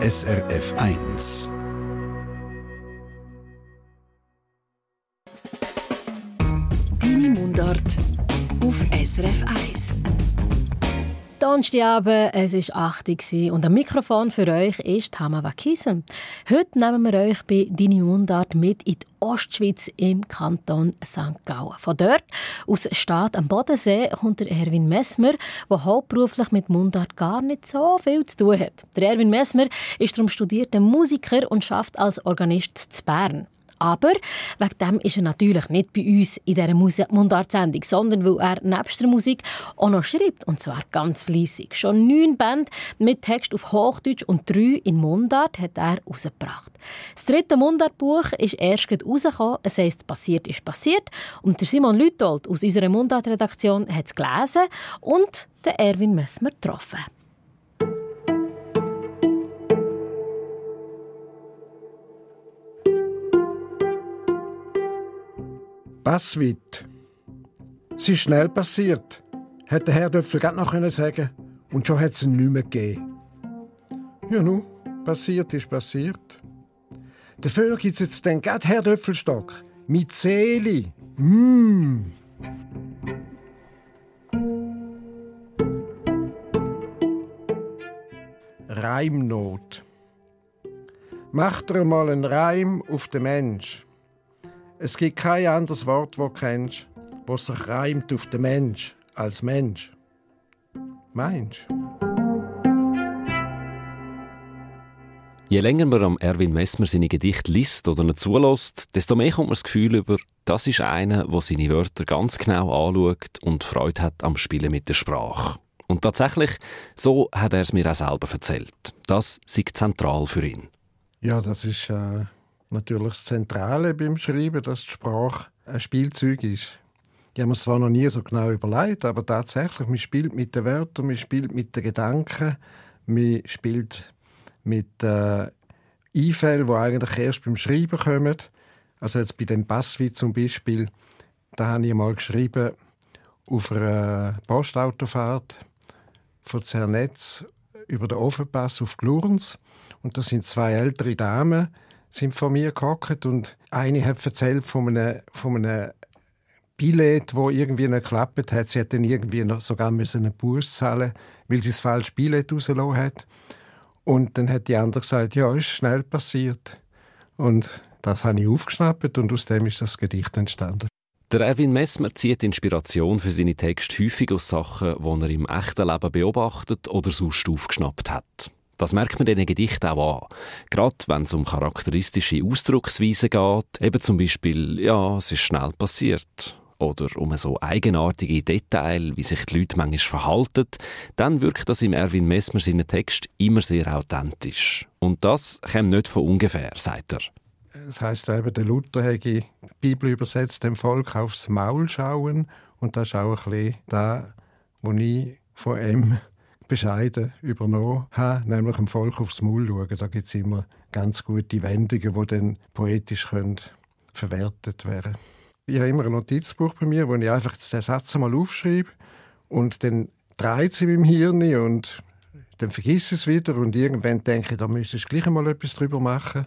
SRF 1. Donnerstagabend, es war 8 Uhr und am Mikrofon für euch ist Hama Wakisen. Heute nehmen wir euch bei Deine Mundart mit in die Ostschweiz im Kanton St. Gallen. Von dort aus Stadt am Bodensee kommt der Erwin Messmer, der hauptberuflich mit Mundart gar nicht so viel zu tun hat. Der Erwin Messmer ist darum studierter Musiker und schafft als Organist zu Bern. Aber wegen dem ist er natürlich nicht bei uns in dieser Mundartsendung, sondern weil er nebst der Musik auch noch schreibt. Und zwar ganz fließig. Schon neun Bände mit Text auf Hochdeutsch und drei in Mundart hat er herausgebracht. Das dritte Mundartbuch ist erst rausgekommen. Es heisst «Passiert ist passiert». Und der Simon Lütold aus unserer Mundartredaktion hat es gelesen und den Erwin Messmer getroffen. Passwit. Es ist schnell passiert, hätte Herr Döpfel gerade noch sagen Und schon hat es ihn nicht mehr gegeben. Ja, nu, passiert ist passiert. Dafür gibt es jetzt den gerade Herr Döpfelstock. Mit Seele. Mmh. Reimnot. Macht er mal einen Reim auf den Mensch. Es gibt kein anderes Wort, das du kennst, das sich reimt auf den Mensch als Mensch. Meinst Je länger man am Erwin Messmer seine Gedichte liest oder nicht zulässt, desto mehr kommt man das Gefühl über, das ist einer, der seine Wörter ganz genau anschaut und Freude hat am Spielen mit der Sprache. Und tatsächlich, so hat er es mir auch selber erzählt. Das ist zentral für ihn. Ja, das ist äh, natürlich das Zentrale beim Schreiben, dass die Sprache ein Spielzeug ist. Ich habe mir zwar noch nie so genau überlegt, aber tatsächlich, man spielt mit den Wörtern, man spielt mit den Gedanken, man spielt mit äh, Einfällen, die eigentlich erst beim Schreiben kommen. Also jetzt bei dem Passwitz zum Beispiel, da habe ich mal geschrieben auf einer Postautofahrt von Zernetz über den Ofenpass auf Glurns. Und da sind zwei ältere Damen, sind vor mir gehockt und eine hat erzählt von einem, von einem Billett, wo irgendwie nicht geklappt hat. Sie hat dann irgendwie noch sogar müssen einen Bus zahlen, weil sie das falsche Billett rausgelassen hat. Und dann hat die andere gesagt, ja, ist schnell passiert. Und das habe ich aufgeschnappt und aus dem ist das Gedicht entstanden. Der Erwin Messmer zieht Inspiration für seine Texte häufig aus Sachen, die er im echten Leben beobachtet oder sonst aufgeschnappt hat. Das merkt man in den Gedichten auch an. Gerade wenn es um charakteristische Ausdrucksweisen geht, eben zum Beispiel, ja, es ist schnell passiert. Oder um so eigenartige Details, wie sich die Leute manchmal verhalten, dann wirkt das im Erwin Messmer seinen Text immer sehr authentisch. Und das kommt nicht von ungefähr, sagt er. Das heißt eben, der Luther hat die Bibel übersetzt, dem Volk aufs Maul schauen. Und das ist auch ein bisschen das, was ich von ihm bescheiden übernommen habe, nämlich dem Volk aufs Maul schauen. Da gibt es immer ganz gute Wendungen, die dann poetisch können verwertet werden Ich habe immer ein Notizbuch bei mir, wo ich einfach den Satz mal aufschreibe und dann dreht sie im Hirn und dann vergisst es wieder und irgendwann denke ich, da müsste ich gleich mal etwas drüber machen.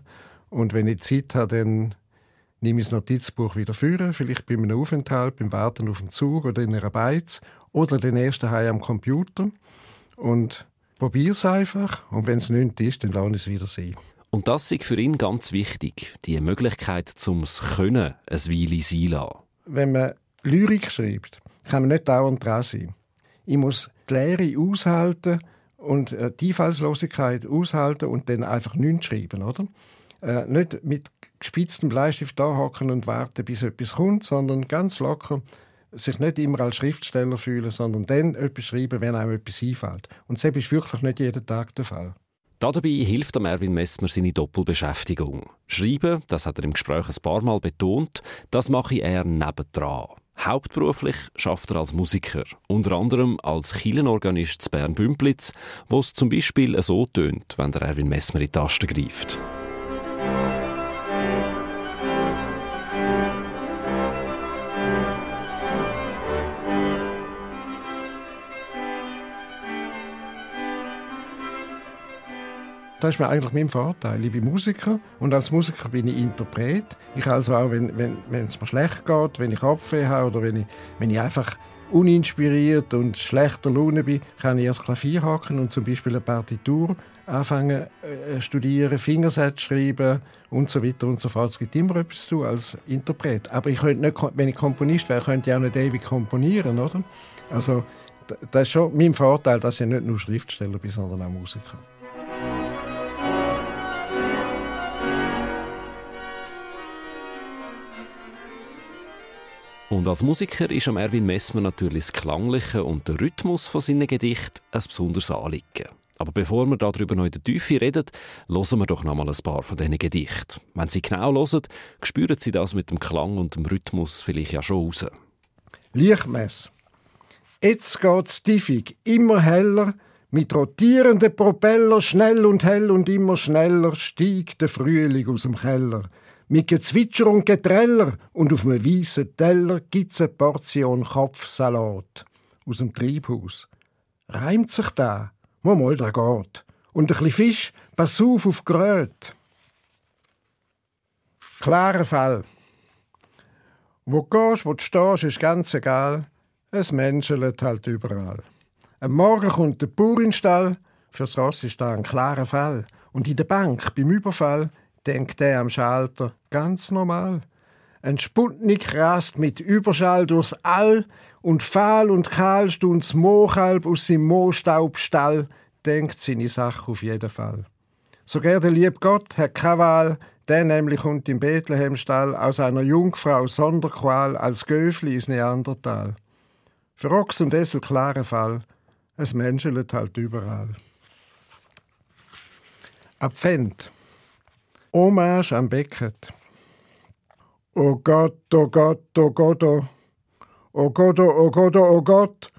Und wenn ich Zeit habe, dann nehme ich das Notizbuch wieder führen, vielleicht bei einem Aufenthalt, beim Warten auf dem Zug oder in einer Beiz oder den ersten Heim am Computer und probiere es einfach. Und wenn es nicht ist, dann lasse ich es wieder sein. Und das ist für ihn ganz wichtig, die Möglichkeit zum Können ein Weile sein lassen. Wenn man Lyrik schreibt, kann man nicht dauernd dran sein. Ich muss die Lehre aushalten und äh, die Einfallslosigkeit aushalten und dann einfach nichts schreiben, oder? Äh, nicht mit gespitztem Bleistift da hocken und warten, bis etwas kommt, sondern ganz locker sich nicht immer als Schriftsteller fühlen, sondern dann etwas schreiben, wenn einem etwas einfällt. Und das ist wirklich nicht jeden Tag der Fall. Dabei hilft Erwin Messmer seine Doppelbeschäftigung. Schreiben, das hat er im Gespräch ein paar Mal betont, das mache er nebendran. Hauptberuflich schafft er als Musiker, unter anderem als Kielenorganist zu Bern-Bümplitz, wo es zum Beispiel so tönt, wenn der Erwin Messmer in die Tasten greift. Das ist mir eigentlich mein Vorteil. Ich bin Musiker und als Musiker bin ich Interpret. Ich also auch, wenn, wenn, wenn es mir schlecht geht, wenn ich Kopfweh habe oder wenn ich, wenn ich einfach uninspiriert und schlechter Laune bin, kann ich ans Klavier hacken und zum Beispiel eine Partitur anfangen äh, studieren, Fingersätze schreiben und so weiter und so fort. Es gibt immer etwas zu als Interpret. Aber ich könnte nicht, wenn ich Komponist wäre, könnte ich auch nicht ewig komponieren, oder? Also das ist schon mein Vorteil, dass ich nicht nur Schriftsteller bin, sondern auch Musiker. Und als Musiker ist am Erwin Messmer natürlich das Klangliche und der Rhythmus von seinen Gedichten ein besonderes Anliegen. Aber bevor wir darüber noch in der Tiefe reden, hören wir doch noch mal ein paar von diesen Gedichten. Wenn Sie genau hören, spüren Sie das mit dem Klang und dem Rhythmus vielleicht ja schon raus. Lichtmess. Jetzt geht's tiefig, immer heller, mit rotierenden Propeller, schnell und hell und immer schneller stieg der Frühling aus dem Keller. Mit Gezwitscher und Getreller und auf einem weißen Teller gibt's eine Portion Kopfsalat aus dem Triebhaus. Reimt sich da? Mal mal, da geht. Und ein bisschen Fisch, pass auf auf Gröt. Klarer Fall. Wo du gehst, wo du stehst, ist ganz egal. Es menschelt halt überall. Am Morgen kommt der Bauer in den Stall. Fürs Ross ist da ein klarer Fall. Und in der Bank, beim Überfall, denkt er am Schalter, ganz normal. Ein Sputnik rast mit Überschall durchs All und fahl und kahl stunds Moochalb aus seinem Moostaubstall, denkt seine Sache auf jeden Fall. So der lieb Gott keine Wahl, der nämlich kommt im Bethlehemstall aus einer Jungfrau Sonderqual als Göfli ins Neandertal. Für Ochs und Esel klarer Fall, es menschelt halt überall. Abfend. Hommage am Becket. O Gott, o Gott, o Gott, o Gott, o Gott, o Gott,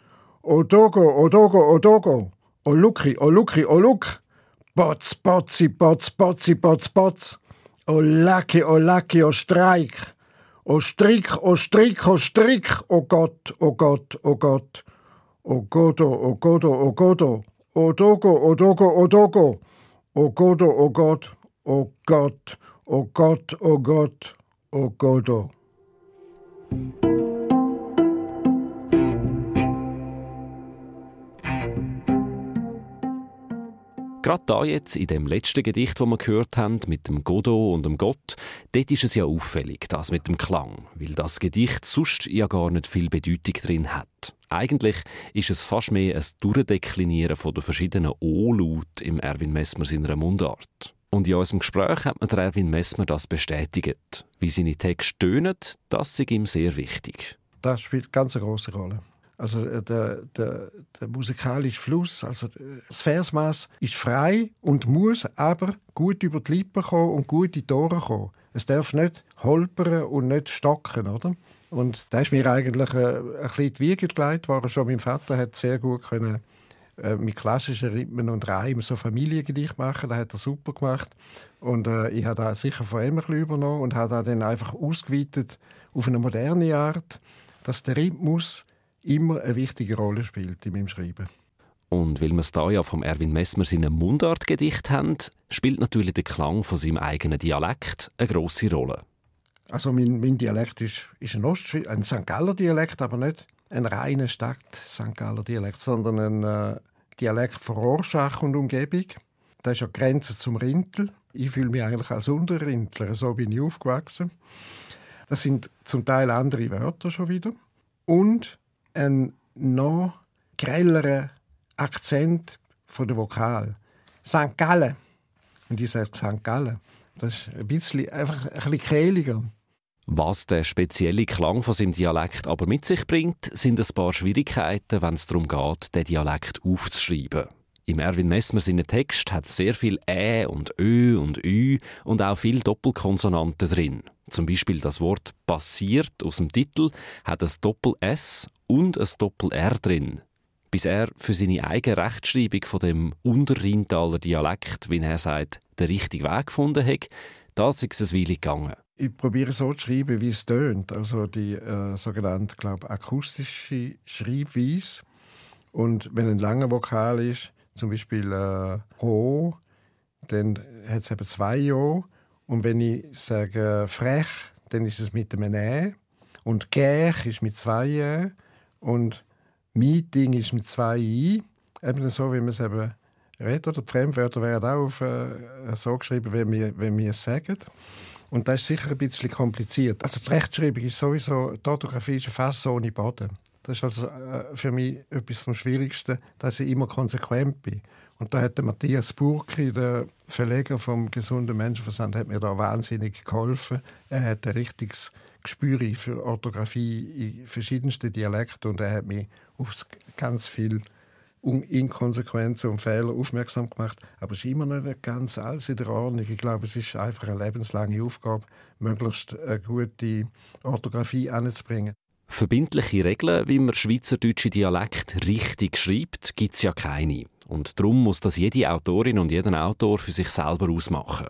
o Dogo, o Dogo, o Dogo, o Luki, o Luki, o Luk, Potz, Potzi, Potz, Potzi, Potz, Potz, o Lacki, o Lacki, o Streik, o Strick, o Strick, o Strick, o Gott, o Gott, o Gott, o Godo, o Godo, o Godo, o Dogo, o Dogo, o Dogo, o Godo, o Gott, o Gott, o Gott, o Gott, o Godo. Gerade da jetzt, in dem letzten Gedicht, das wir gehört haben, mit dem Godot und dem Gott, dort ist es ja auffällig, das mit dem Klang, weil das Gedicht sonst ja gar nicht viel Bedeutung drin hat. Eigentlich ist es fast mehr ein Durchdeklinieren von den verschiedenen O-Laut im Erwin Messmer seiner Mundart. Und in unserem Gespräch hat mir Erwin Messmer das bestätigt. Wie seine Texte tönen, das ist ihm sehr wichtig. Das spielt ganz eine große Rolle. Also äh, der, der, der musikalische Fluss, also das Versmaß ist frei und muss aber gut über die Lippen kommen und gut in die Ohren kommen. Es darf nicht holpern und nicht stocken, oder? Und da ist mir eigentlich äh, ein bisschen die Wiege gelegt worden. Schon mein Vater hat sehr gut können, äh, mit klassischen Rhythmen und Reimen so Familiengedicht machen. Das hat er super gemacht. Und äh, ich habe da sicher von ihm ein bisschen übernommen und habe dann einfach ausgeweitet auf eine moderne Art, dass der Rhythmus immer eine wichtige Rolle spielt in meinem Schreiben. Und weil wir es da ja vom Erwin Messmer seinen Mundartgedicht haben, spielt natürlich der Klang von seinem eigenen Dialekt eine grosse Rolle. Also mein, mein Dialekt ist, ist ein, Ostschweiz, ein St. Galler Dialekt, aber nicht ein reiner Stadt-St. Galler Dialekt, sondern ein äh, Dialekt von Rorschach und Umgebung. Das ist die Grenze zum Rintel. Ich fühle mich eigentlich als Unterrindler, so bin ich aufgewachsen. Das sind zum Teil andere Wörter schon wieder. Und ein noch grelleren Akzent von der Vokal. St. Gallen. Und ich sage St. Gallen. Das ist ein bisschen, einfach ein bisschen kehliger. Was der spezielle Klang von seinem Dialekt aber mit sich bringt, sind ein paar Schwierigkeiten, wenn es darum geht, den Dialekt aufzuschreiben. Im Erwin Messmer seinen Text hat sehr viel Ä und Ö und Ü und auch viel Doppelkonsonanten drin. Zum Beispiel das Wort passiert aus dem Titel hat ein Doppel-S und ein Doppel-R drin. Bis er für seine eigene Rechtschreibung von dem Unterrheintaler Dialekt, wie er sagt, den richtigen Weg gefunden hat, da ist es eine Weile gegangen. Ich probiere so zu schreiben, wie es tönt, also die äh, sogenannte, glaube akustische Schreibweise. Und wenn ein langer Vokal ist, zum Beispiel äh, O, dann hat es eben zwei Jahre. Und wenn ich sage frech, dann ist es mit einem Ä. Und gäch ist mit zwei Ä. Und Meeting ist mit zwei I. Eben so, wie man es eben redet. Oder die Fremdwörter werden auch auf, äh, so geschrieben, wie wir es sagen. Und das ist sicher ein bisschen kompliziert. Also die Rechtschreibung ist sowieso, die Orthographie ist fast ohne Boden. Das ist also äh, für mich etwas vom Schwierigsten, dass ich immer konsequent bin. Und da hat der Matthias Burki, der Verleger vom Gesunden Menschenverstand, hat mir da wahnsinnig geholfen. Er hat ein richtiges Gespür für Orthographie in verschiedensten Dialekten und er hat mich auf ganz viel Inkonsequenzen und Fehler aufmerksam gemacht. Aber es ist immer noch nicht ganz alles in der Ordnung. Ich glaube, es ist einfach eine lebenslange Aufgabe, möglichst eine gute Orthographie anzubringen. Verbindliche Regeln, wie man schweizerdeutsche Dialekt richtig schreibt, gibt es ja keine. Und darum muss das jede Autorin und jeden Autor für sich selber ausmachen.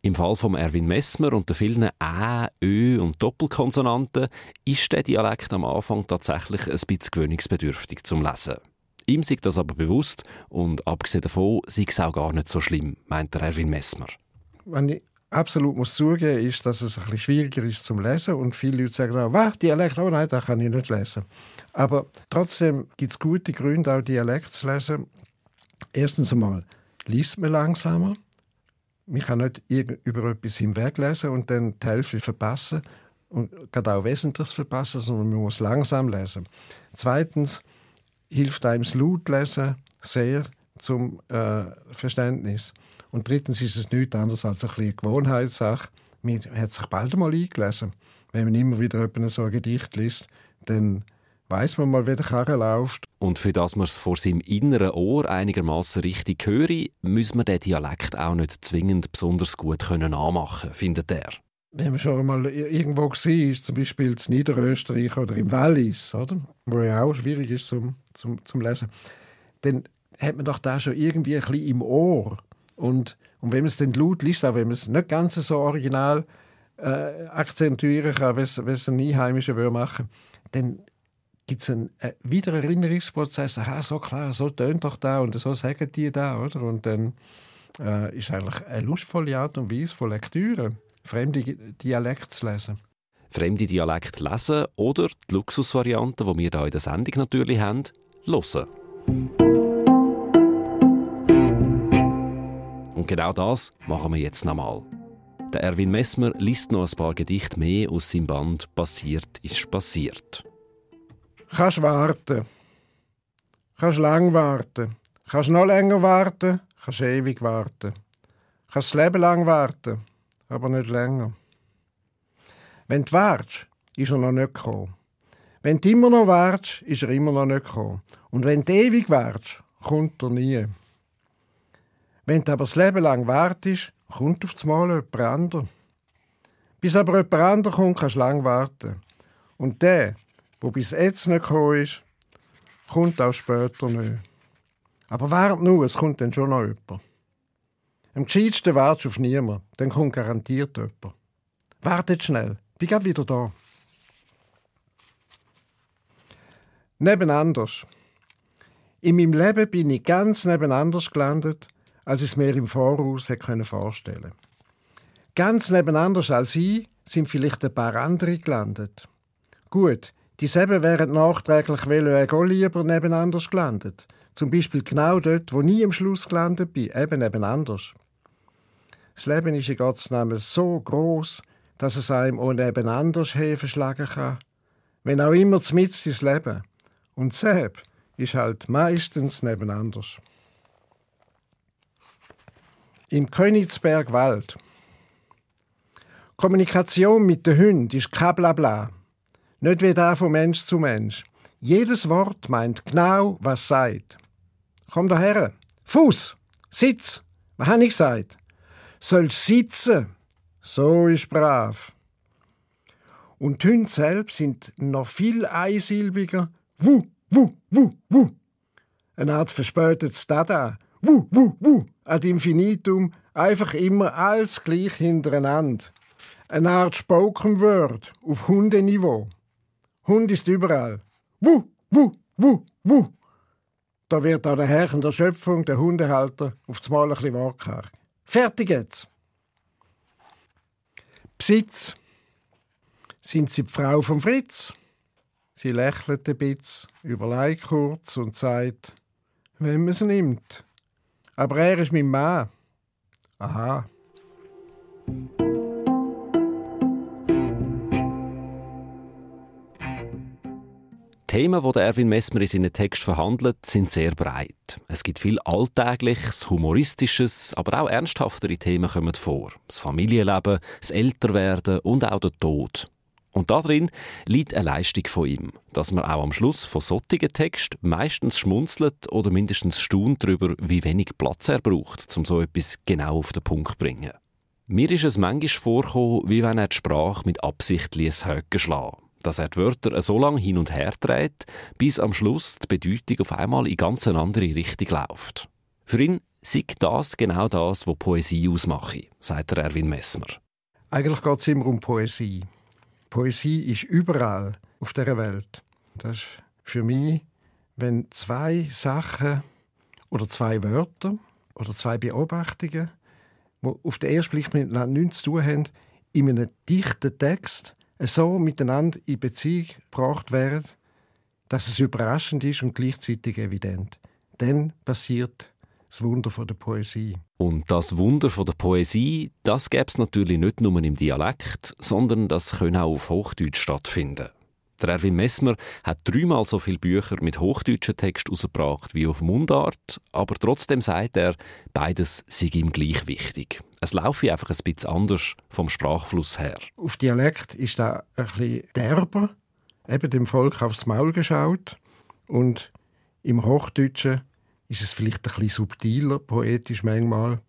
Im Fall von Erwin Messmer und der vielen Ä, Ö und Doppelkonsonanten ist der Dialekt am Anfang tatsächlich ein bisschen gewöhnungsbedürftig zum Lesen. Ihm sei das aber bewusst und abgesehen davon sei es auch gar nicht so schlimm, meint der Erwin Messmer. Wenn ich absolut muss zugeben, ist, dass es ein bisschen schwieriger ist zum Lesen und viele Leute sagen, auch, was, Dialekt, oh nein, das kann ich nicht lesen. Aber trotzdem gibt es gute Gründe, auch Dialekt zu lesen. Erstens einmal liest man langsamer. Man kann nicht über etwas hinweglesen und dann die Hälfte verpassen und gerade auch Wesentliches verpassen, sondern man muss langsam lesen. Zweitens hilft einem das Lautlesen sehr zum äh, Verständnis. Und drittens ist es nichts anderes als ein eine Gewohnheitssache. Man hat sich bald einmal eingelesen. Wenn man immer wieder so ein Gedicht liest, dann weiß man mal, wie der Karren läuft. Und für das man es vor seinem inneren Ohr einigermaßen richtig höre, muss man den Dialekt auch nicht zwingend besonders gut können anmachen, findet er. Wenn man schon mal irgendwo war, zum Beispiel in Niederösterreich oder im Wallis, oder? wo ja auch schwierig ist zum, zum, zum Lesen, dann hat man doch da schon irgendwie ein bisschen im Ohr. Und, und wenn man es dann laut liest, auch wenn man es nicht ganz so original äh, akzentuieren kann, wie es ein Einheimischer würde machen, dann gibt es einen äh, Wiedererinnerungsprozess. Aha, so klar, so tönt doch da und so sagen die da, oder? Und dann äh, ist eigentlich eine lustvolle Art und Weise von Lektüre, fremde Dialekte zu lesen. Fremde Dialekte lesen oder die Luxusvariante, die wir hier in der Sendung natürlich haben, hören. Und genau das machen wir jetzt nochmal. Der Erwin Messmer liest noch ein paar Gedichte mehr aus seinem Band Passiert ist passiert. Kannst warten. Kannst lang warten. Kannst noch länger warten. Kannst ewig warten. Kannst das Leben lang warten, aber nicht länger. Wenn du wartest, ist er noch nicht gekommen. Wenn du immer noch wartest, ist er immer noch nicht gekommen. Und wenn du ewig wartest, kommt er nie. Wenn du aber das Leben lang wartest, kommt auf einmal jemand anderes. Bis aber jemand anderes kommt, kannst du lang warten. Und der, wo bis jetzt nicht gekommen ist, kommt auch später nicht. Aber wart nur, es kommt dann schon noch jemand. Am gescheitsten wartest du auf niemanden, dann kommt garantiert jemand. Wartet schnell, bin gleich wieder da. Nebenanders. In meinem Leben bin ich ganz nebenanders gelandet, als ich es mir im Voraus hätte vorstellen können. Ganz nebenanders als ich sind vielleicht ein paar andere gelandet. Gut, Dieselben wären nachträglich auch lieber nebeneinander gelandet. Zum Beispiel genau dort, wo nie am Schluss gelandet bin, eben nebeneinander. Das Leben ist in Gottes Namen so groß, dass es einem auch nebeneinander verschlagen kann. Wenn auch immer mit ins Leben. Und Seb ist halt meistens nebeneinander. Im Königsberg Wald. Kommunikation mit den Hunden ist kein Blabla. Nicht wie da von Mensch zu Mensch. Jedes Wort meint genau, was sagt. Komm daher. Fuß, Sitz. Was habe ich gesagt? Sollst sitzen. So ist brav. Und die Hunde selbst sind noch viel einsilbiger. Wu, wu, wu, wu. Eine Art verspätetes Dada. Wu, wu, wu. Ad infinitum. Einfach immer alles gleich hintereinander. Eine Art Spoken Word auf Hundeniveau. Hund ist überall. Wu, wu, wu, wu. Da wird auch der Herr der Schöpfung, der Hundehalter, auf das Mal ein bisschen. Fertig jetzt. Besitz. Sind Sie die Frau von Fritz? Sie lächelt ein bisschen, überlegt kurz und sagt, wenn man es nimmt. Aber er ist mein Mann. Aha. Themen, die Erwin Messmer in seinen Text verhandelt, sind sehr breit. Es gibt viel Alltägliches, Humoristisches, aber auch ernsthaftere Themen kommen vor. Das Familienleben, das Älterwerden und auch der Tod. Und darin liegt eine Leistung von ihm, dass man auch am Schluss von solchen Text meistens schmunzelt oder mindestens staunt darüber, wie wenig Platz er braucht, um so etwas genau auf den Punkt zu bringen. Mir ist es manchmal vorgekommen, wie wenn er die Sprache mit Absicht ließ schlagen dass er die Wörter so lange hin und her dreht, bis am Schluss die Bedeutung auf einmal in ganz eine andere Richtung läuft. Für ihn sei das genau das, was Poesie ausmache, sagt Erwin Messmer. Eigentlich geht es immer um Poesie. Poesie ist überall auf der Welt. Das ist für mich, wenn zwei Sachen oder zwei Wörter oder zwei Beobachtungen, die auf den ersten Blick miteinander nichts zu tun haben, in einem dichten Text so miteinander in Beziehung gebracht werden, dass es überraschend ist und gleichzeitig evident. Dann passiert das Wunder der Poesie. Und das Wunder der Poesie, das gäbe es natürlich nicht nur im Dialekt, sondern das können auch auf Hochdeutsch stattfinden. Der Erwin Messmer hat dreimal so viele Bücher mit hochdeutschen Text herausgebracht wie auf Mundart, aber trotzdem sagt er, beides sei ihm gleich wichtig. Es laufe einfach ein bisschen anders vom Sprachfluss her. Auf Dialekt ist da ein bisschen derber, eben dem Volk aufs Maul geschaut und im Hochdeutschen ist es vielleicht ein bisschen subtiler, poetisch manchmal.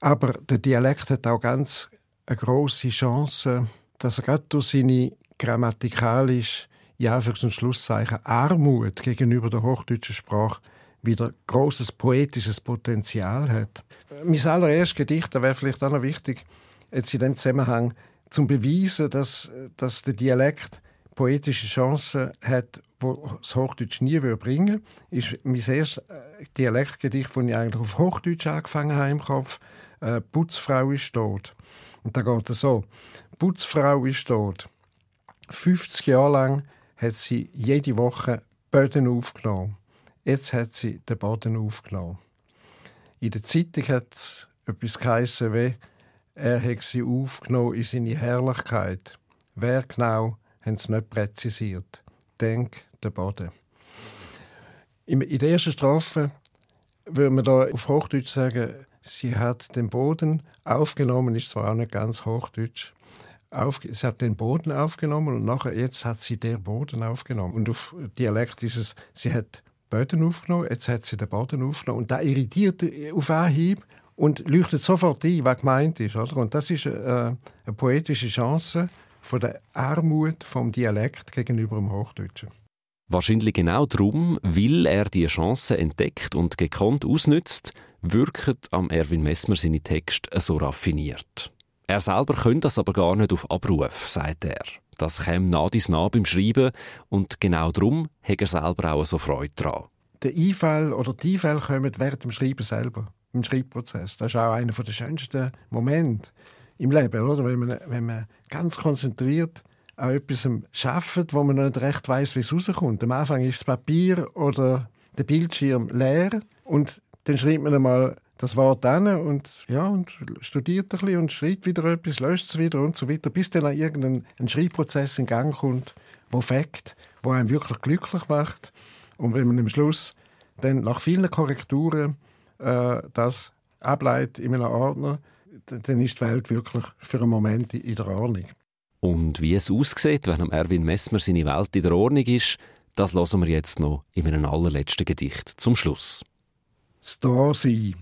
Aber der Dialekt hat auch ganz eine große Chance, dass er gerade durch seine grammatikalisch, ja, für und Schlusszeichen, Armut gegenüber der hochdeutschen Sprache wieder großes poetisches Potenzial hat. Mein allererstes Gedicht, da wäre vielleicht auch noch wichtig, jetzt in dem Zusammenhang, zum beweisen, dass, dass der Dialekt poetische Chancen hat, wo das Hochdeutsch nie bringen würde, ist mein erstes äh, Dialektgedicht, das ich eigentlich auf Hochdeutsch angefangen habe im Kopf. Äh, Putzfrau ist tot. Und da geht es so. Putzfrau ist tot. 50 Jahre lang hat sie jede Woche Böden aufgenommen. Jetzt hat sie den Boden aufgenommen. In der Zeitung hat es etwas geheissen wie er hat sie aufgenommen in seine Herrlichkeit. Wer genau, haben sie nicht präzisiert. Denk der Boden. In der ersten Strophe würde man da auf Hochdeutsch sagen, sie hat den Boden aufgenommen, ist zwar auch nicht ganz Hochdeutsch, auf, sie hat den Boden aufgenommen und nachher jetzt hat sie den Boden aufgenommen. Und auf Dialekt ist es, sie hat Boden aufgenommen, jetzt hat sie den Boden aufgenommen. Und da irritiert auf Anhieb und leuchtet sofort ein, was gemeint ist. Oder? Und das ist äh, eine poetische Chance von der Armut vom Dialekt gegenüber dem Hochdeutschen. Wahrscheinlich genau darum, weil er die Chance entdeckt und gekonnt ausnützt, wirkt am Erwin Messmer seine Texte so raffiniert. Er selber könnte das aber gar nicht auf Abruf, sagt er. Das käme nah dies nah beim Schreiben und genau darum hat er selber auch so Freude daran. Der Einfall oder die Einfälle kommen während dem Schreiben selber, im Schreibprozess. Das ist auch einer der schönsten Momente im Leben, oder? Wenn man, wenn man ganz konzentriert an etwas arbeitet, wo man nicht recht weiß, wie es rauskommt. Am Anfang ist das Papier oder der Bildschirm leer und dann schreibt man einmal das Wort an und, ja, und studiert ein bisschen und schreibt wieder etwas, löscht es wieder und so weiter, bis dann irgendein ein Schreibprozess in Gang kommt, wo fängt, wo einen wirklich glücklich macht. Und wenn man am Schluss dann nach vielen Korrekturen äh, das ableitet in einem Ordner, dann ist die Welt wirklich für einen Moment in der Ordnung. Und wie es aussieht, wenn Erwin Messmer seine Welt in der Ordnung ist, das hören wir jetzt noch in einem allerletzten Gedicht zum Schluss. Das Dasein.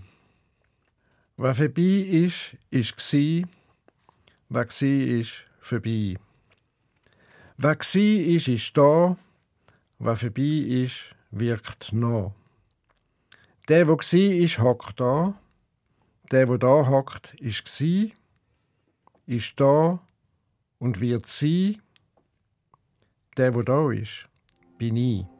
Was vorbei ist, ist gsi. Was gsi ist, vorbei. Was gsi ist, ist da. Was vorbei ist, wirkt noch. Der, wo gsi ist, hockt da. Der, wo da hockt, ist gsi, ist da und wird sein. Der, wo da ist, bin ich.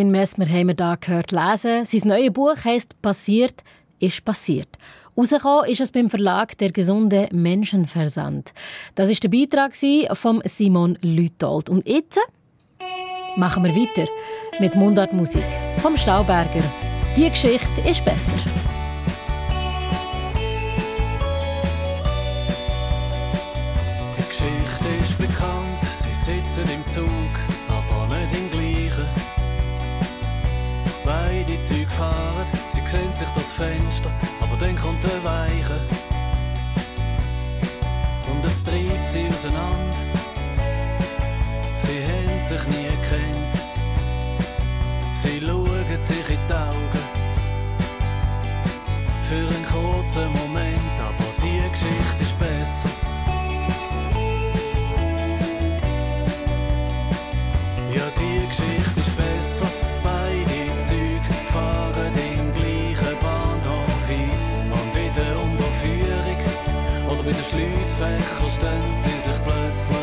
Erwin Messmer haben wir hier gehört lesen. Sein neues Buch heisst «Passiert ist passiert». Rausgekommen ist es beim Verlag «Der gesunde Menschenversand». Das ist der Beitrag von Simon Lütold. Und jetzt machen wir weiter mit Mundartmusik vom Stauberger. Die Geschichte ist besser. Für einen kurzen Moment, aber die Geschichte ist besser. Ja, die Geschichte ist besser. Beide Züge fahren den gleichen Bahnhof ein. Und in der Unterführung oder bei den Schliessfächern stehen sie sich plötzlich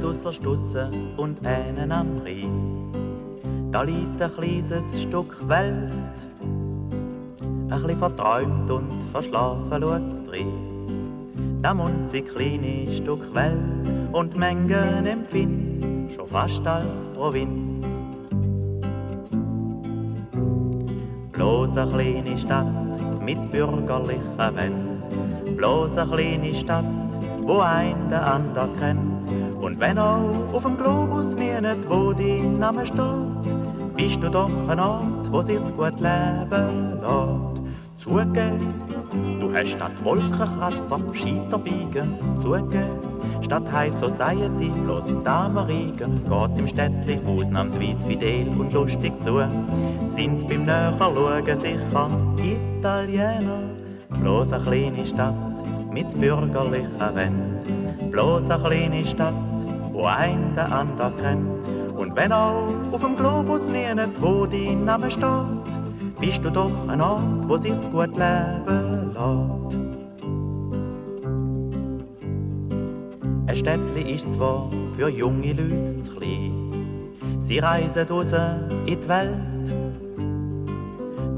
ganz zusser Stusse und einen am Rhein. Da liegt ein kleines Stück Welt, ein bisschen verträumt und verschlafen schaut's drin. Da mund sie kleine Stück Welt und Mengen empfind's schon fast als Provinz. Bloß eine kleine Stadt mit bürgerlicher Wend. Bloß eine kleine Stadt, wo ein der ander kennt. Und wenn auch auf dem Globus nie nicht, wo dein Name steht, bist du doch ein Ort, wo sich's gut leben lässt. Zugeben, du hast statt Wolkenkratzer Scheiterbiegen. Zugeben, statt High Society bloß Damerigen. Geht's im Städtli ausnahmsweise fidel und lustig zu. Sind's beim Näherschauen sicher Italiener. Bloß eine kleine Stadt mit bürgerlicher Wend. Bloß eine kleine Stadt, wo ein der ander kennt. Und wenn auch auf dem Globus nicht, wo dein Name steht, bist du doch ein Ort, wo sich's gut leben lässt. Ein Städtli ist zwar für junge Leute zu klein, sie reisen raus in die Welt,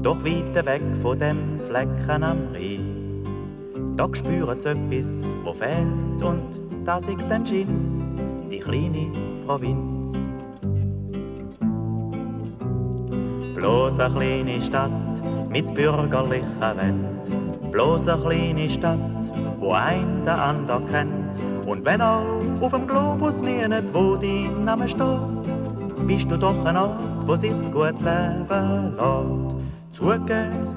doch weit weg von dem Flecken am Rhein. Da spüren sie etwas, wo fehlt und das ist dann die kleine Provinz. Bloß eine kleine Stadt mit bürgerlicher Wend. Bloß eine kleine Stadt, wo ein der ander kennt. Und wenn auch auf dem Globus nie nicht, wo dein Name steht, bist du doch ein Ort, wo sich's gut leben lässt. Zugeben,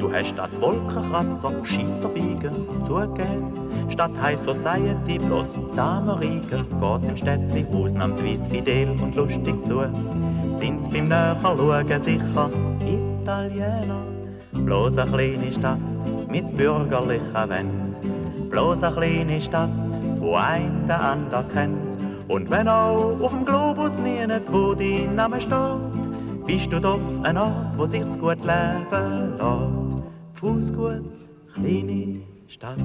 du hast statt Wolkenkratzer Scheiterbiegen. Zugeben, statt High Society bloß Damerigen. Geht's im Städtli ausnahmsweise fidel und lustig zu. Sind's beim Näherschauen sicher Italiener. Bloß eine kleine Stadt mit bürgerlicher Wend. Bloß eine kleine Stadt, wo ein der ander kennt. Und wenn auch auf dem Globus nie nicht, wo dein Name steht, bist du doch ein Ort, wo sich's gut leben lässt. Fußgut, kleine Stadt.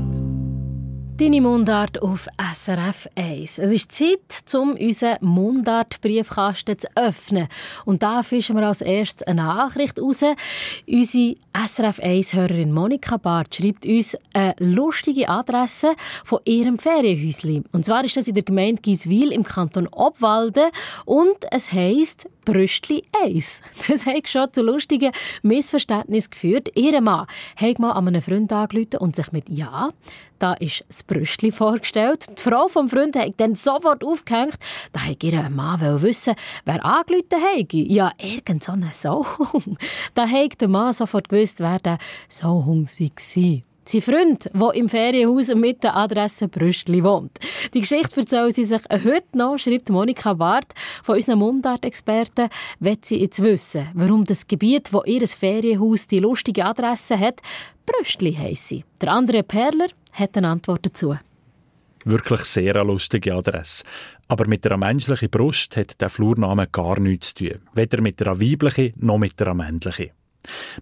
Deine Mundart auf SRF 1. Es ist Zeit, um unseren Mundart-Briefkasten zu öffnen. Und da fischen wir als erstes eine Nachricht raus. Unsere SRF 1-Hörerin Monika Barth schreibt uns eine lustige Adresse von ihrem Ferienhäuschen. Und zwar ist das in der Gemeinde Giswil im Kanton Obwalden und es heisst Brüstli 1. Das hat schon zu lustigen Missverständnissen geführt. Ihr Mann hat mal an einen Freund angerufen und sich mit «Ja» Da ist das Brüstli vorgestellt. Die Frau vom Freund hat dann sofort aufgehängt. Da hat ihr Mann wissen, wer angerufen hat. Ja, irgend so ein Sauhung. Da hat der Mann sofort gewusst, wer der Sauhung war. Sein Freund, der im Ferienhaus mit der Adresse Brüstli wohnt. Die Geschichte erzählt sie sich heute noch, schreibt Monika Barth von unseren Mundart-Experten, will sie jetzt wissen, warum das Gebiet, wo ihr Ferienhaus die lustige Adresse hat, Brüstli heisst. Der andere Perler hat eine Antwort dazu. Wirklich sehr eine lustige Adresse. Aber mit einer menschlichen Brust hat der Flurname gar nichts zu tun. Weder mit einer weiblichen noch mit einer männlichen.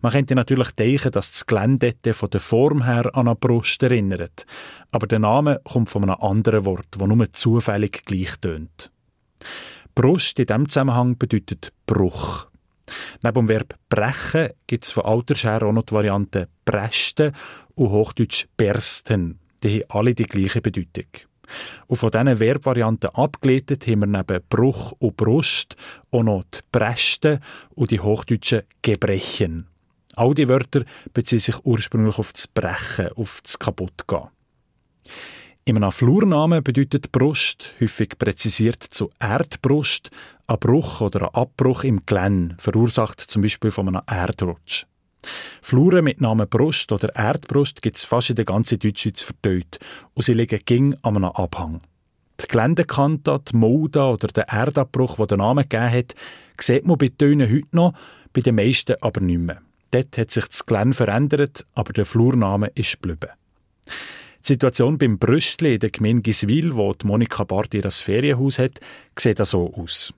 Man könnte natürlich denken, dass das Gelände von der Form her an eine Brust erinnert. Aber der Name kommt von einem anderen Wort, das nur zufällig gleich tönt. Brust in diesem Zusammenhang bedeutet Bruch. Neben dem Verb brechen gibt es von Alters her auch noch die Variante presten und Hochdeutsch bersten. Die haben alle die gleiche Bedeutung. Und von diesen Verbvarianten abgeleitet haben wir neben Bruch und Brust auch noch die Presten und die hochdeutschen Gebrechen. All die Wörter beziehen sich ursprünglich auf das Brechen, auf das Kaputtgehen. In einem Flurnamen bedeutet Brust, häufig präzisiert zu Erdbrust, ein Bruch oder ein Abbruch im Glenn, verursacht zum Beispiel von einem Erdrutsch. Fluren mit Namen Brust oder Erdbrust gibt es fast in der ganzen Deutschschweiz verteilt und sie liegen ging an einem Abhang. Die Geländekante, die Mulde oder der Erdabbruch, der den Namen gegeben hat, sieht man bei Tönen heute noch, bei den meisten aber nicht mehr. Dort hat sich das Gelände verändert, aber der Flurname ist geblieben. Die Situation beim Brüstli in der Gemeinde Giswil, wo Monika Barth ihr Ferienhaus hat, sieht so aus.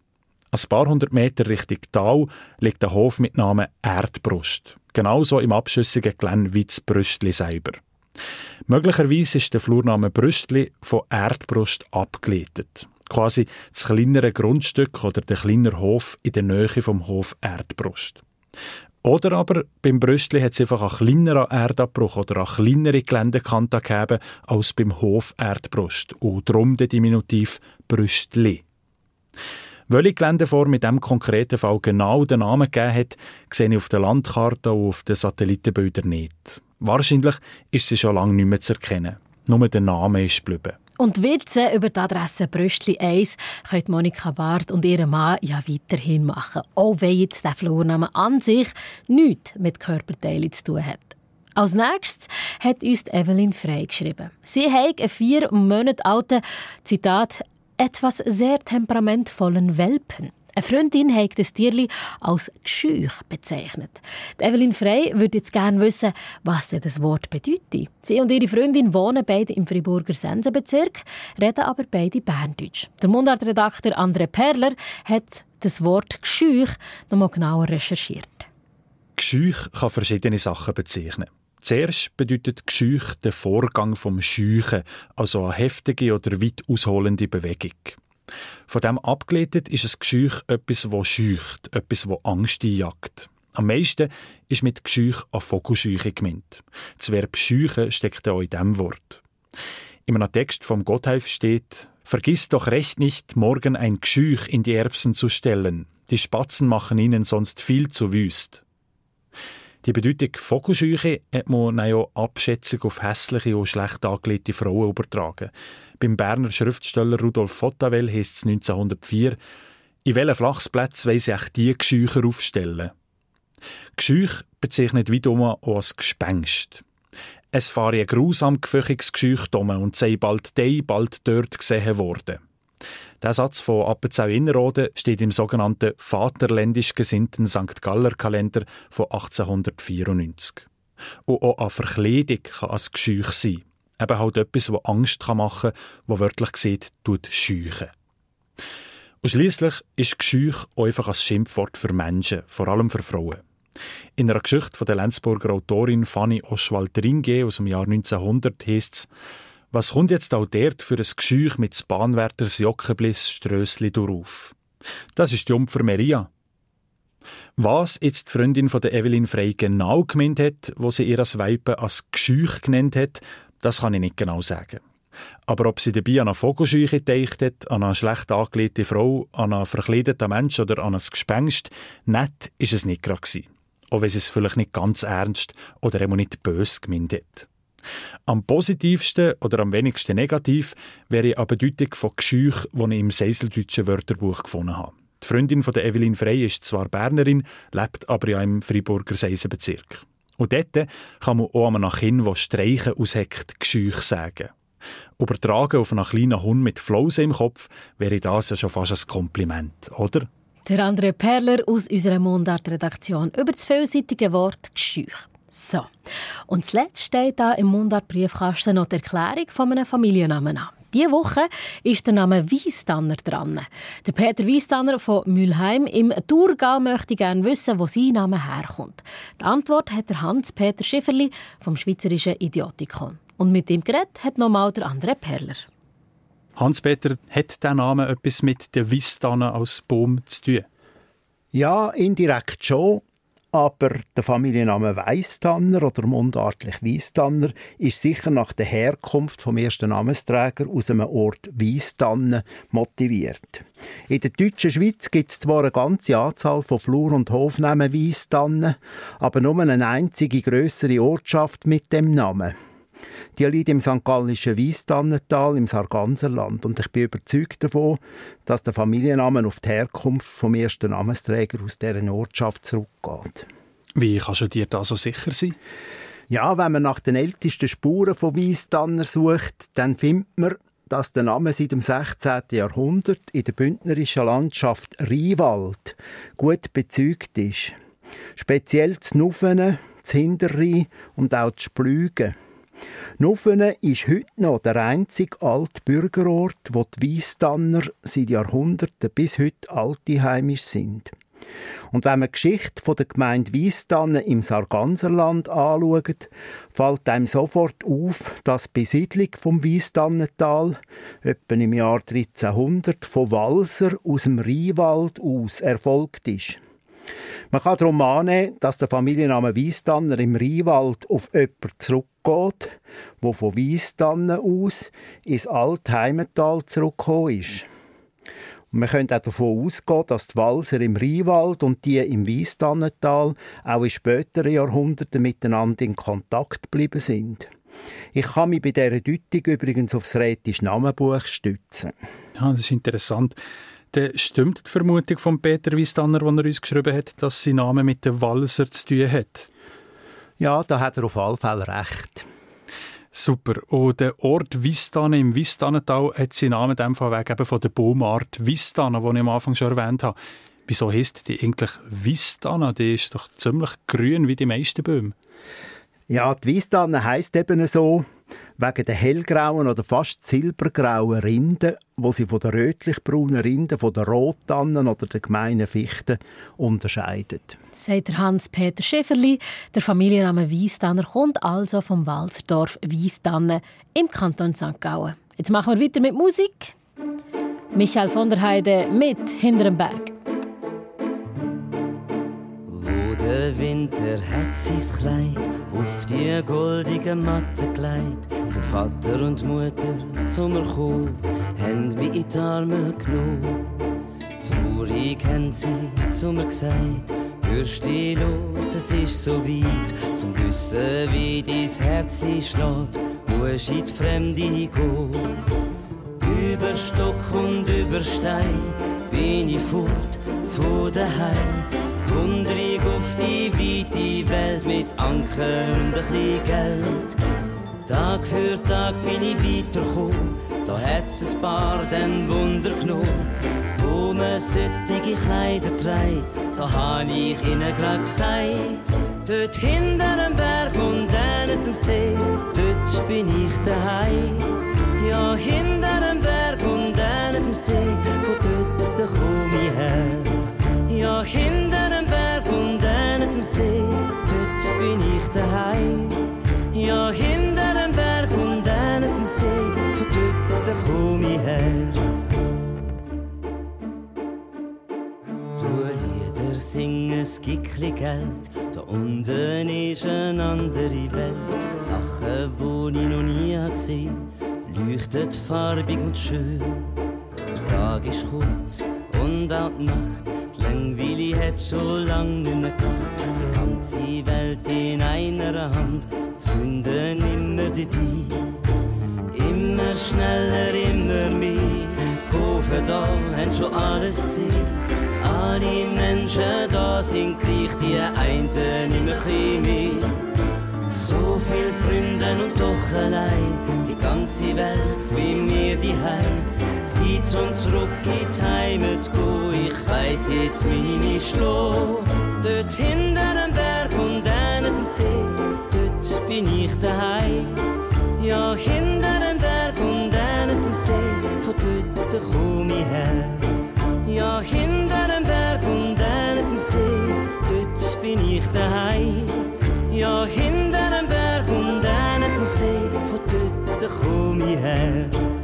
Ein paar hundert Meter Richtung Tal liegt ein Hof mit Namen Erdbrust. Genauso im abschüssigen Gelände wie das Brüstli selber. Möglicherweise ist der Flurname Brüstli von Erdbrust abgeleitet. Quasi das kleinere Grundstück oder der kleinere Hof in der Nähe vom Hof Erdbrust. Oder aber beim Brüstli hat es einfach einen kleineren Erdabbruch oder eine kleinere Geländekante gegeben als beim Hof Erdbrust und darum der Diminutiv Brüstli. Welche Geländeform in diesem konkreten Fall genau den Namen gegeben hat, sehe ich auf der Landkarte und auf den Satellitenbildern nicht. Wahrscheinlich ist sie schon lange nicht mehr zu erkennen. Nur der Name ist geblieben. Und Witze über die Adresse Brüstli 1 können Monika Barth und ihre Mann ja weiterhin machen. Auch wenn jetzt der Flurname an sich nichts mit Körperteilen zu tun hat. Als nächstes hat uns Evelyn Frey geschrieben. Sie hat einen vier Monate alten, Zitat, etwas sehr temperamentvollen Welpen. Eine Freundin hat das Tierli als Geschüch bezeichnet. Evelyn Frey würde jetzt gerne wissen, was das Wort bedeutet. Sie und ihre Freundin wohnen beide im Friburger Sensenbezirk, reden aber beide Berndeutsch. Der Mundartredakteur André Perler hat das Wort Geschüch noch mal genauer recherchiert. Geschüch kann verschiedene Sachen bezeichnen. Zuerst bedeutet Geschüch den Vorgang vom Scheuchen, also eine heftige oder weit ausholende Bewegung. Von dem abgeleitet ist ein Geschüch etwas, das scheucht, etwas, das Angst einjagt. Am meisten ist mit Geschüch eine Vogelscheuche gemeint. Das Verb scheuchen steckt auch in diesem Wort. In einem Text vom Gotthelf steht, Vergiss doch recht nicht, morgen ein Geschüch in die Erbsen zu stellen. Die Spatzen machen ihnen sonst viel zu wüst. Die Bedeutung Vogelscheuche hat man auch Abschätzung auf hässliche und schlecht angelegte Frauen übertragen. Beim Berner Schriftsteller Rudolf Fottavel heisst es 1904, in welchen Flachsplätzen wollen auch die Gescheucher aufstellen? Gescheuch bezeichnet wiederum auch als Gespenst. Es fahre ein grusam geföchiges Gescheuch und sei bald dei, bald dort gesehen worden. Der Satz von Appenzell Innerrhoden steht im sogenannten Vaterländisch gesinnten St. Galler Kalender von 1894. Und auch eine Verkleidung kann als Gescheuch sein. Eben halt etwas, das Angst machen kann, das wörtlich gesagt tut scheuchen. Und schliesslich ist Gescheuch einfach ein Schimpfwort für Menschen, vor allem für Frauen. In einer Geschichte von der Lenzburger Autorin Fanny Oschwald-Ringe aus dem Jahr 1900 heißt es, was kommt jetzt auch dort für ein Gescheuch mit Bahnwärters Jockenbliss Strössli darauf? Das ist die Jungfer Maria. Was jetzt die Freundin von der Evelyn Frey genau gemeint hat, wo sie ihr als Weipe als Gescheuch genannt hat, das kann ich nicht genau sagen. Aber ob sie dabei an eine Vogelscheuche gedacht hat, an eine schlecht angelegte Frau, an einen verkleideten Mensch oder an ein Gespenst, nett ist es nicht gerade gewesen. Auch wenn sie es vielleicht nicht ganz ernst oder eben nicht bös gemeint hat. Am positivsten oder am wenigsten negativ wäre eine Bedeutung von Gescheuch, die ich im Seiseldeutschen Wörterbuch gefunden habe. Die Freundin von der Evelyn Frey ist zwar Bernerin, lebt aber ja im Freiburger Seisenbezirk. Und dort kann man auch einem Kind, das Streichen ausheckt, Gescheuch sagen. Übertragen auf einen kleinen Hund mit Flause im Kopf wäre das ja schon fast ein Kompliment, oder? Der andere Perler aus unserer Mundart-Redaktion über das vielseitige Wort Gescheuch. So. Und zuletzt steht da im Mundart-Briefkasten noch die Erklärung von einem Familiennamen an. Diese Woche ist der Name Wiesdanner dran. Der Peter Wiesdanner von Mülheim im Thurgau möchte gerne wissen, wo sein Name herkommt. Die Antwort hat der Hans-Peter Schifferli vom Schweizerischen Idiotikon. Und mit dem Gerät hat nochmal der andere Perler. Hans-Peter, hat der Name etwas mit der Wiesdanner als Baum zu tun? Ja, indirekt schon. Aber der Familienname Weisstanner oder mundartlich Weisstanner ist sicher nach der Herkunft vom ersten Namensträger aus einem Ort Weisstannen motiviert. In der deutschen Schweiz gibt es zwar eine ganze Anzahl von Flur- und Hofnamen Weisstannen, aber nur eine einzige größere Ortschaft mit dem Namen. Die liegt im St. Gallischen Weisstannental im Sarganserland und ich bin überzeugt davon, dass der Familienname auf die Herkunft vom ersten Namensträger aus dieser Ortschaft zurückgeht. Wie kannst du dir da so sicher sein? Ja, wenn man nach den ältesten Spuren von Weisstanner sucht, dann findet man, dass der Name seit dem 16. Jahrhundert in der bündnerischen Landschaft Riewald gut bezeugt ist. Speziell zu Nuffenen, zu Hinterrhein und auch zu Splügen. Nuffenen ist heute noch der einzige alte Bürgerort, wo die Weisstanner seit Jahrhunderten bis heute alte heimisch sind. Und wenn man die Geschichte der Gemeinde Weisstannen im Sarganserland anschaut, fällt einem sofort auf, dass die Besiedlung vom Weisstannental etwa im Jahr 1300 von Walser aus dem Rheinwald aus erfolgt ist. Man kann darum annehmen, dass der Familienname Weisstanner im Rheinwald auf jemanden zurückgeht, wo von Weisstannen aus ins alte Heimental zurückgekommen ist. Und man könnte auch davon ausgehen, dass die Walser im Rheinwald und die im Weisstannental auch in späteren Jahrhunderten miteinander in Kontakt geblieben sind. Ich kann mich bei dieser Deutung übrigens auf das rätische Namenbuch stützen. Ja, das ist interessant. Dann stimmt die Vermutung von Peter Wiesdanner, die er uns geschrieben hat, dass sein Name mit dem Walser zu tun hat? Ja, da hat er auf alle Fälle recht. Super. Und der Ort Wistanen im Wistanental hat seinen Namen dem Fall eben von der Baumart Wistanen, die ich am Anfang schon erwähnt habe. Wieso heisst die eigentlich Wistanen? Die ist doch ziemlich grün wie die meisten Bäume. Ja, die Wistanen heisst eben so, wegen der hellgrauen oder fast silbergrauen Rinden, wo sie von der rötlich-braunen Rinden von der Rottannen oder der gemeinen Fichten unterscheidet. Sagt Hans-Peter Schäferli. Der Familienname Wiesdanner kommt also vom Walserdorf Wiesdannen im Kanton St. Gallen. Jetzt machen wir weiter mit Musik. Michael von der Heide mit Hinterm Berg. Der Winter hat sein Kleid auf die goldige Matte gelegt. Sind Vater und Mutter zum gekommen, haben mich in die Arme genommen. Traurig haben sie zu mir gesagt, Bürstli los, es ist so weit, zum Wissen, wie dein Herzli schlägt, musst in die Fremde gehen. Über Stock und über Stein bin ich fort von daheim. Wundrig auf die weite Welt mit Anker und ein bisschen Geld. Tag für Tag bin ich weitergekommen, da hat's ein paar den Wunder genommen, wo man solche Kleider trägt, da hab ich ihnen grad gesagt. Dort hinter dem Berg und dann dem See, dort bin ich daheim. Ja, hinter dem Berg und dann dem See, von dort komm ich her. Ja, hinter daheim. Ja, hinter dem Berg und dann dem See, von dort komm ich her. Du Lieder singen, es gibt Geld, da unten ist eine andere Welt. Sachen, die ich noch nie gesehen leuchtet farbig und schön. Der Tag ist kurz und auch die Nacht. Die Langweile hat schon lang nicht mehr gedacht. Ganze Welt in einer Hand, die Freunde immer dabei. Immer schneller, immer mehr. Die Kurven da haben schon alles gesehen. Alle Menschen da sind gleich, die einen immer ein mehr. So viel Freunde und doch allein, die ganze Welt wie mir die Heim. Sie zum zurück in die Heimat zu ich weiss jetzt, wie ich schlau. Dort hinter dem und dann dem See, dort bin ich daheim. Ja, hinter dem Berg und dann dem See, von dort komm ich her. Ja, hinter dem Berg und dann dem See, dort bin ich daheim. Ja, hinter dem Berg und dann dem See, von dort komm ich her.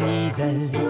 你在。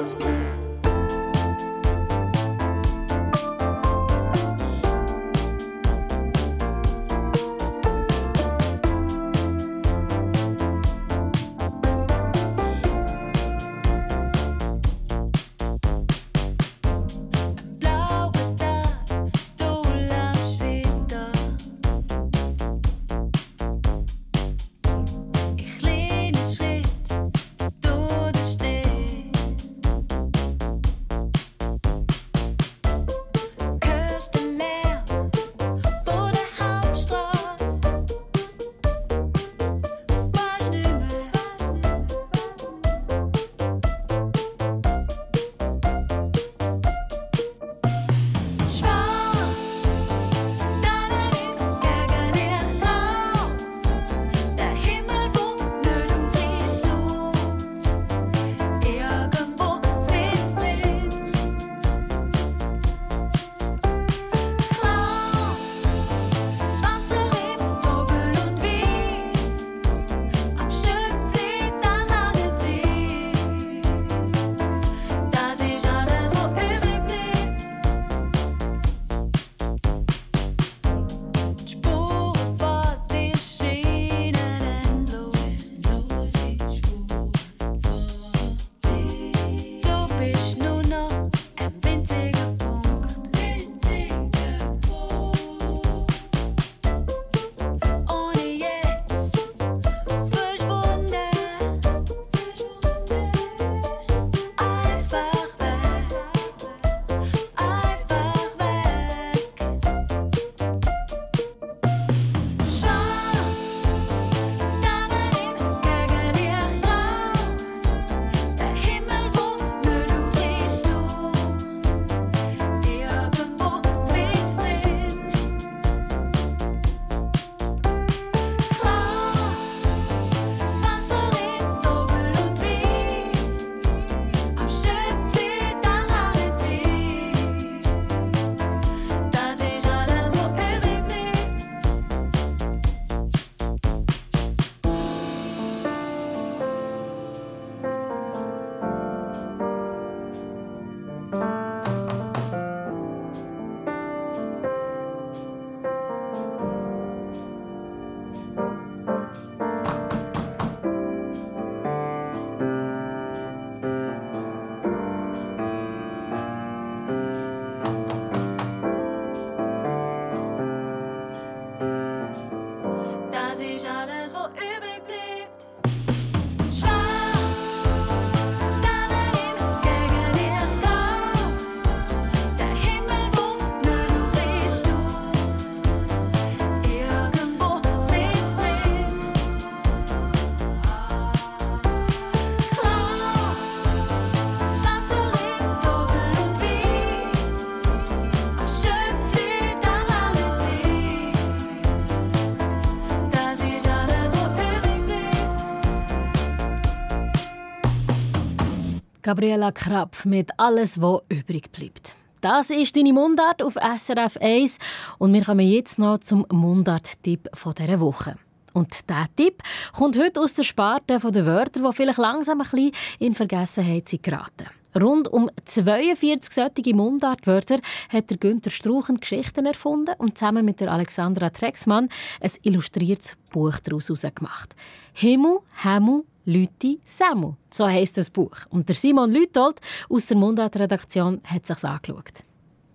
Gabriela Krapf mit «Alles, was übrig bleibt». Das ist deine Mundart auf SRF 1 und wir kommen jetzt noch zum Mundart-Tipp dieser Woche. Und dieser Tipp kommt heute aus der Sparte der Wörter, die vielleicht langsam ein bisschen in Vergessenheit geraten. Rund um 42 solche Mundartwörter hat der Günther Struchen Geschichten erfunden und zusammen mit der Alexandra Trexmann ein illustriertes Buch daraus gemacht. Himu, Hemu, Lüti, Samu. So heisst das Buch. Und der Simon Lütold aus der Mundartredaktion hat sich angeschaut.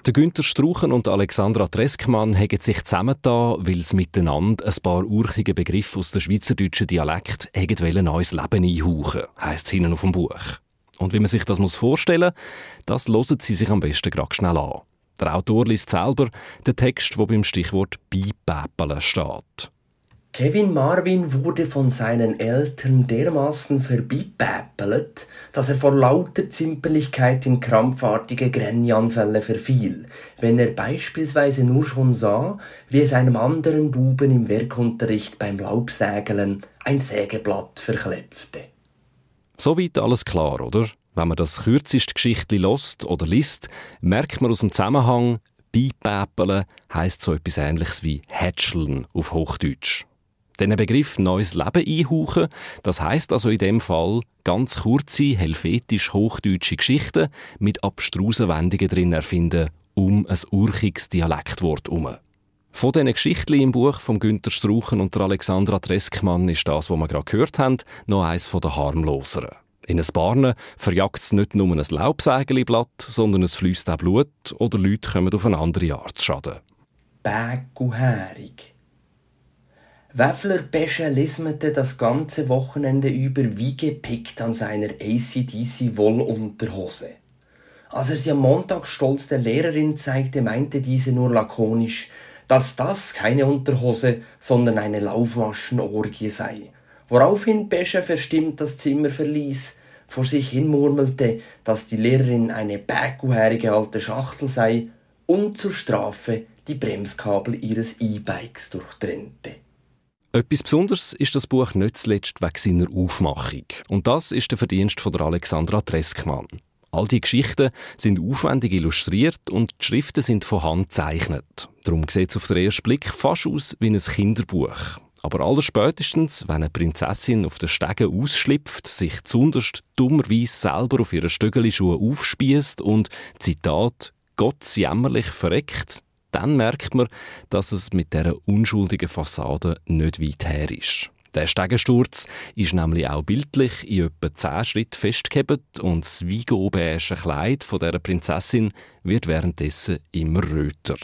Der Günther Struchen und Alexandra Treskmann haben sich zusammengetan, weil sie miteinander ein paar urchige Begriffe aus dem schweizerdeutschen Dialekt ein neues Leben einhauchen, heisst es hinten auf dem Buch. Und wie man sich das vorstellen muss, das hören Sie sich am besten gerade schnell an. Der Autor liest selber den Text, der beim Stichwort «Beipäppeln» steht. Kevin Marvin wurde von seinen Eltern dermaßen verbipäppelt, dass er vor lauter Zimperlichkeit in krampfartige Grenjanfälle verfiel, wenn er beispielsweise nur schon sah, wie es einem anderen Buben im Werkunterricht beim Laubsägeln ein Sägeblatt verklepfte. Soweit alles klar, oder? Wenn man das kürzeste Geschichtli lost oder liest, merkt man aus dem Zusammenhang, Beipäppeln heisst so etwas ähnliches wie Hätscheln auf Hochdeutsch. Den Begriff neues Leben einhauchen, das heißt also in dem Fall ganz kurze, helvetisch-hochdeutsche Geschichten mit abstrusen Wendungen drin erfinden, um ein urchiges Dialektwort herum. Von diesen Geschichten im Buch von Günter Struchen und Alexandra Treskmann ist das, was wir gerade gehört haben, noch eines der harmloseren. In ein Barne verjagt es nicht nur ein Laubsägeliblatt, sondern es fließt auch Blut oder Leute kommen auf eine andere Art zu Schaden. Bäguhärig. Weffler Pesche lismete das ganze Wochenende über wie gepickt an seiner ACDC Wollunterhose. Als er sie am Montag stolz der Lehrerin zeigte, meinte diese nur lakonisch, dass das keine Unterhose, sondern eine Laufmaschenorgie sei. Woraufhin Pesche verstimmt das Zimmer verließ, vor sich hin murmelte, dass die Lehrerin eine bäckuhärige alte Schachtel sei und zur Strafe die Bremskabel ihres E-Bikes durchtrennte. Etwas Besonderes ist das Buch nicht zuletzt wegen seiner Aufmachung. Und das ist der Verdienst von der Alexandra Treskmann. All die Geschichten sind aufwendig illustriert und die Schriften sind von Hand gezeichnet. Darum sieht es auf den ersten Blick fast aus wie ein Kinderbuch. Aber allerspätestens, wenn eine Prinzessin auf den Stegen ausschlüpft, sich zunderst dummerweise selber auf ihre Stöckelschuhe aufspießt und, Zitat, Gott jämmerlich verreckt, dann merkt man, dass es mit dieser unschuldigen Fassade nicht weit her ist. Der Stegensturz ist nämlich auch bildlich in etwa zehn Schritten festgehebt und das weigeobeische Kleid von der Prinzessin wird währenddessen immer röter.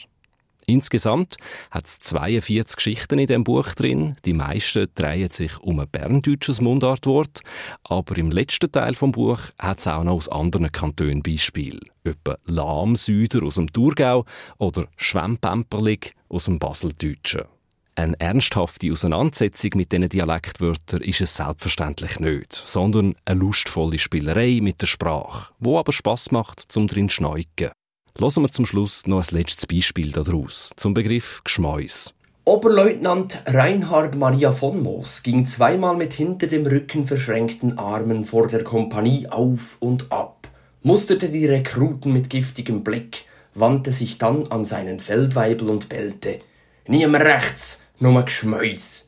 Insgesamt hat es 42 Geschichten in dem Buch drin. Die meisten drehen sich um ein berndeutsches Mundartwort, aber im letzten Teil vom Buch hat es auch noch aus anderen Kantonen Beispiele, etwa Lahmsüder aus dem Thurgau oder Schwemmpemperlig aus dem Baseldeutschen. Eine ernsthafte Auseinandersetzung mit diesen Dialektwörtern ist es selbstverständlich nicht, sondern eine lustvolle Spielerei mit der Sprache, wo aber Spaß macht, zum drin schneuken. Hören wir zum Schluss noch ein letztes Beispiel daraus, zum Begriff Geschmäus. Oberleutnant Reinhard Maria von Moos ging zweimal mit hinter dem Rücken verschränkten Armen vor der Kompanie auf und ab, musterte die Rekruten mit giftigem Blick, wandte sich dann an seinen Feldweibel und bellte: Niemand rechts, nur Geschmäus.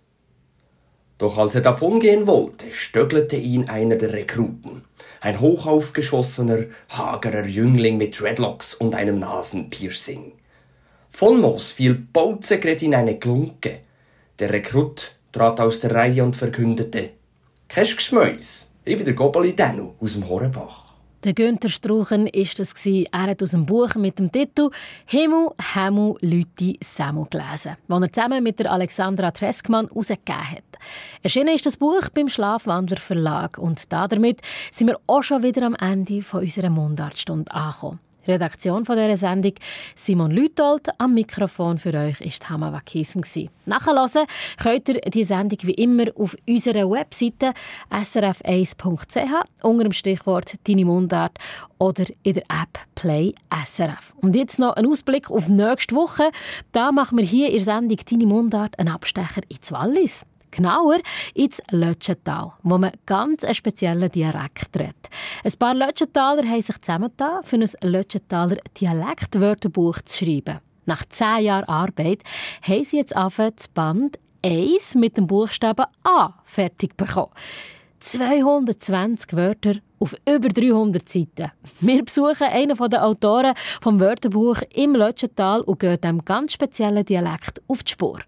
Doch als er davongehen wollte, stöckelte ihn einer der Rekruten ein hochaufgeschossener, hagerer Jüngling mit Dreadlocks und einem Nasenpiercing. Von Moos fiel Bauzegret in eine Glunke. Der Rekrut trat aus der Reihe und verkündete, «Kesch Geschmäus, ich bin der Gobeli Denu aus dem Horebach.» Der Günther Struchen ist es Er hat aus dem Buch mit dem Titel Himmel, Hemu, Lüti, Samu gelesen, das er zusammen mit der Alexandra Treskmann herausgegeben hat. Erschienen ist das Buch beim Schlafwandler Verlag und damit sind wir auch schon wieder am Ende von unserer Mundartstunde angekommen. Redaktion von dieser Sendung Simon Lütold. Am Mikrofon für euch ist Hama Wakiesen. Nachhören könnt ihr die Sendung wie immer auf unserer Webseite srf1.ch unter dem Stichwort «Deine Mundart» oder in der App Play SRF. Und jetzt noch ein Ausblick auf nächste Woche. Da machen wir hier in der Sendung «Deine Mundart» einen Abstecher ins Wallis. Genauer ins Lötschental, wo man ganz einen speziellen Dialekt redet. Ein paar Lötschentaler haben sich zusammengetan, für ein Lötschentaler Dialektwörterbuch zu schreiben. Nach zehn Jahren Arbeit haben sie jetzt angefangen, das Band 1 mit dem Buchstaben A fertig bekommen. 220 Wörter auf über 300 Seiten. Wir besuchen einen der Autoren vom Wörterbuch im Lötschental und gehen diesem ganz speziellen Dialekt auf die Spur.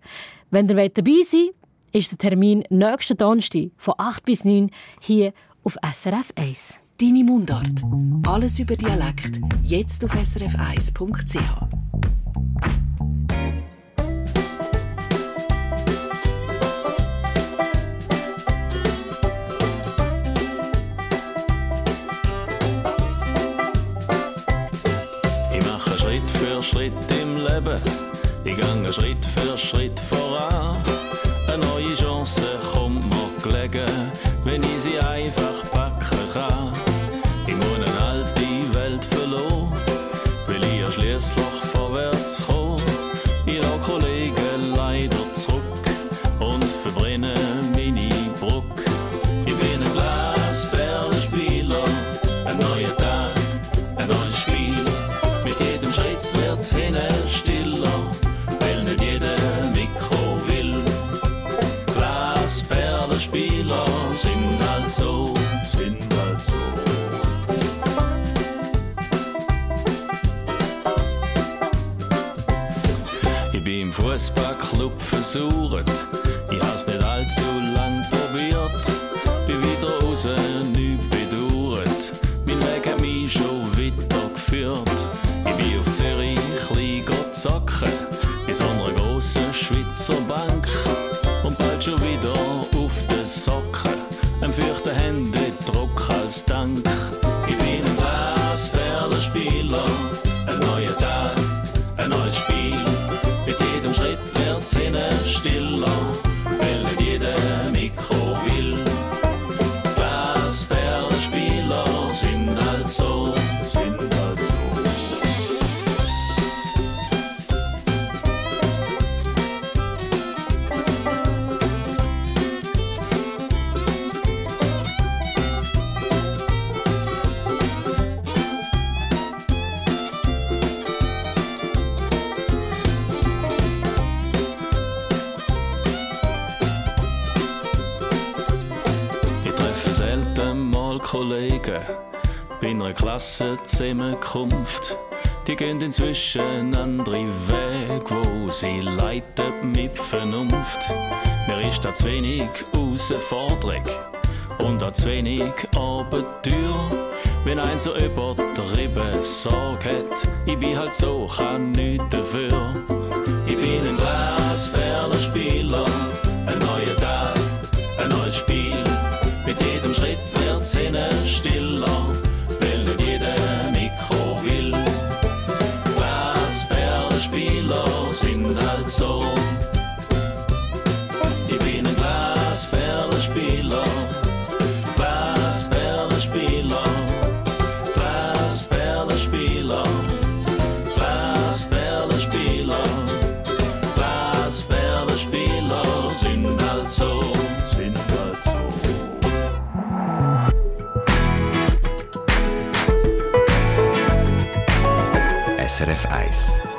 Wenn ihr dabei seid, ist der Termin nächsten Donnerstag von 8 bis 9 hier auf SRF 1. Deine Mundart. Alles über Dialekt. Jetzt auf srf1.ch. Schritt im Leben. Ich gehe Schritt für Schritt voran. Versucht, ich hab's nicht allzu lang probiert. Bin wieder raus, nichts bedauert. Mein Weg hat mich schon weitergeführt. Ich bin auf Zürich klein zocken, bei so einer grossen Schweizer Bank. Und bald schon wieder auf den Socken, ein feuchten Händedruck als Dank. Klassenzusammenkunft. Die gehen inzwischen andere Wege, wo sie leiten mit Vernunft. Mir ist da zu wenig Herausforderung und auch zu wenig Abenteuer. Wenn ein so übertrieben Sorge hat, ich bin halt so, kann nichts dafür. Ich bin ein Glasperlenspieler, ein neuer Tag, ein neues Spiel. Mit jedem Schritt wird's hinten stiller, sind halt so. Ich bin ein Glasperlenspieler, Glasperlenspieler, Glasperlenspieler, Glasperlenspieler, Glasperlenspieler sind halt so, sind halt so. SRF 1.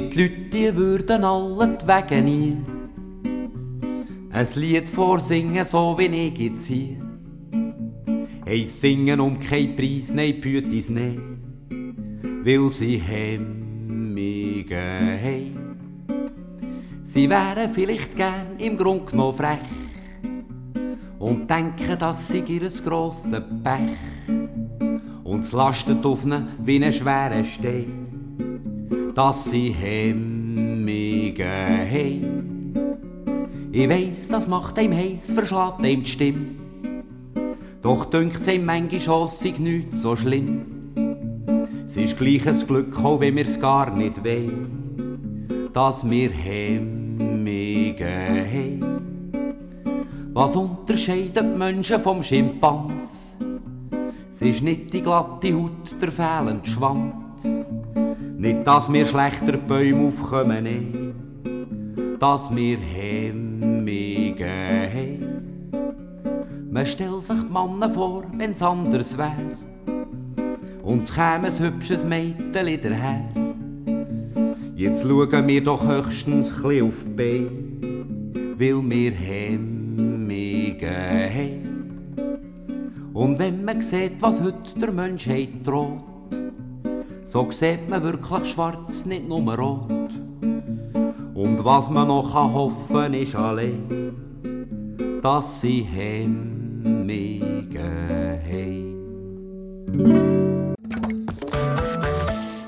gibt Leute, die würden alle die Wege nie ein Lied vorsingen, so wie ich jetzt hier. Hey, singen um keinen Preis, nein, Pütis, nein, weil sie Hemmige haben. Sie wären vielleicht gern im Grund genommen frech und denken, dass sie ihr grosses Pech und es lastet auf ihnen wie einen schweren Stein, dass sie Hemmige haben. Ich weiss, das macht einem heiß, verschlägt einem die Stimme. Doch dünkt's ihm manchmal schon, sei nichts so schlimm. Es ist gleich ein Glück, auch wenn wir's gar nicht wollen, dass wir Hemmige haben. Was unterscheidet Menschen vom Schimpans? Es ist nicht die glatte Haut, der fehlende Schwanz. Nicht, dass wir schlechter Bäume aufkommen, nee. dass wir Hemmige haben. Man stellt sich die Männer vor, wenn's anders wär. Und es käme ein hübsches Mädchen daher. Jetzt schauen wir doch höchstens chli auf Beine, weil wir Hemmige haben. Und wenn man sieht, was heute der Menschheit droht, so sieht man wirklich schwarz, nicht nur rot. Und was man noch hoffen kann, ist allein, dass sie Hemmige haben.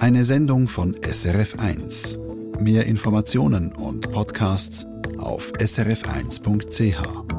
Eine Sendung von SRF1. Mehr Informationen und Podcasts auf srf1.ch.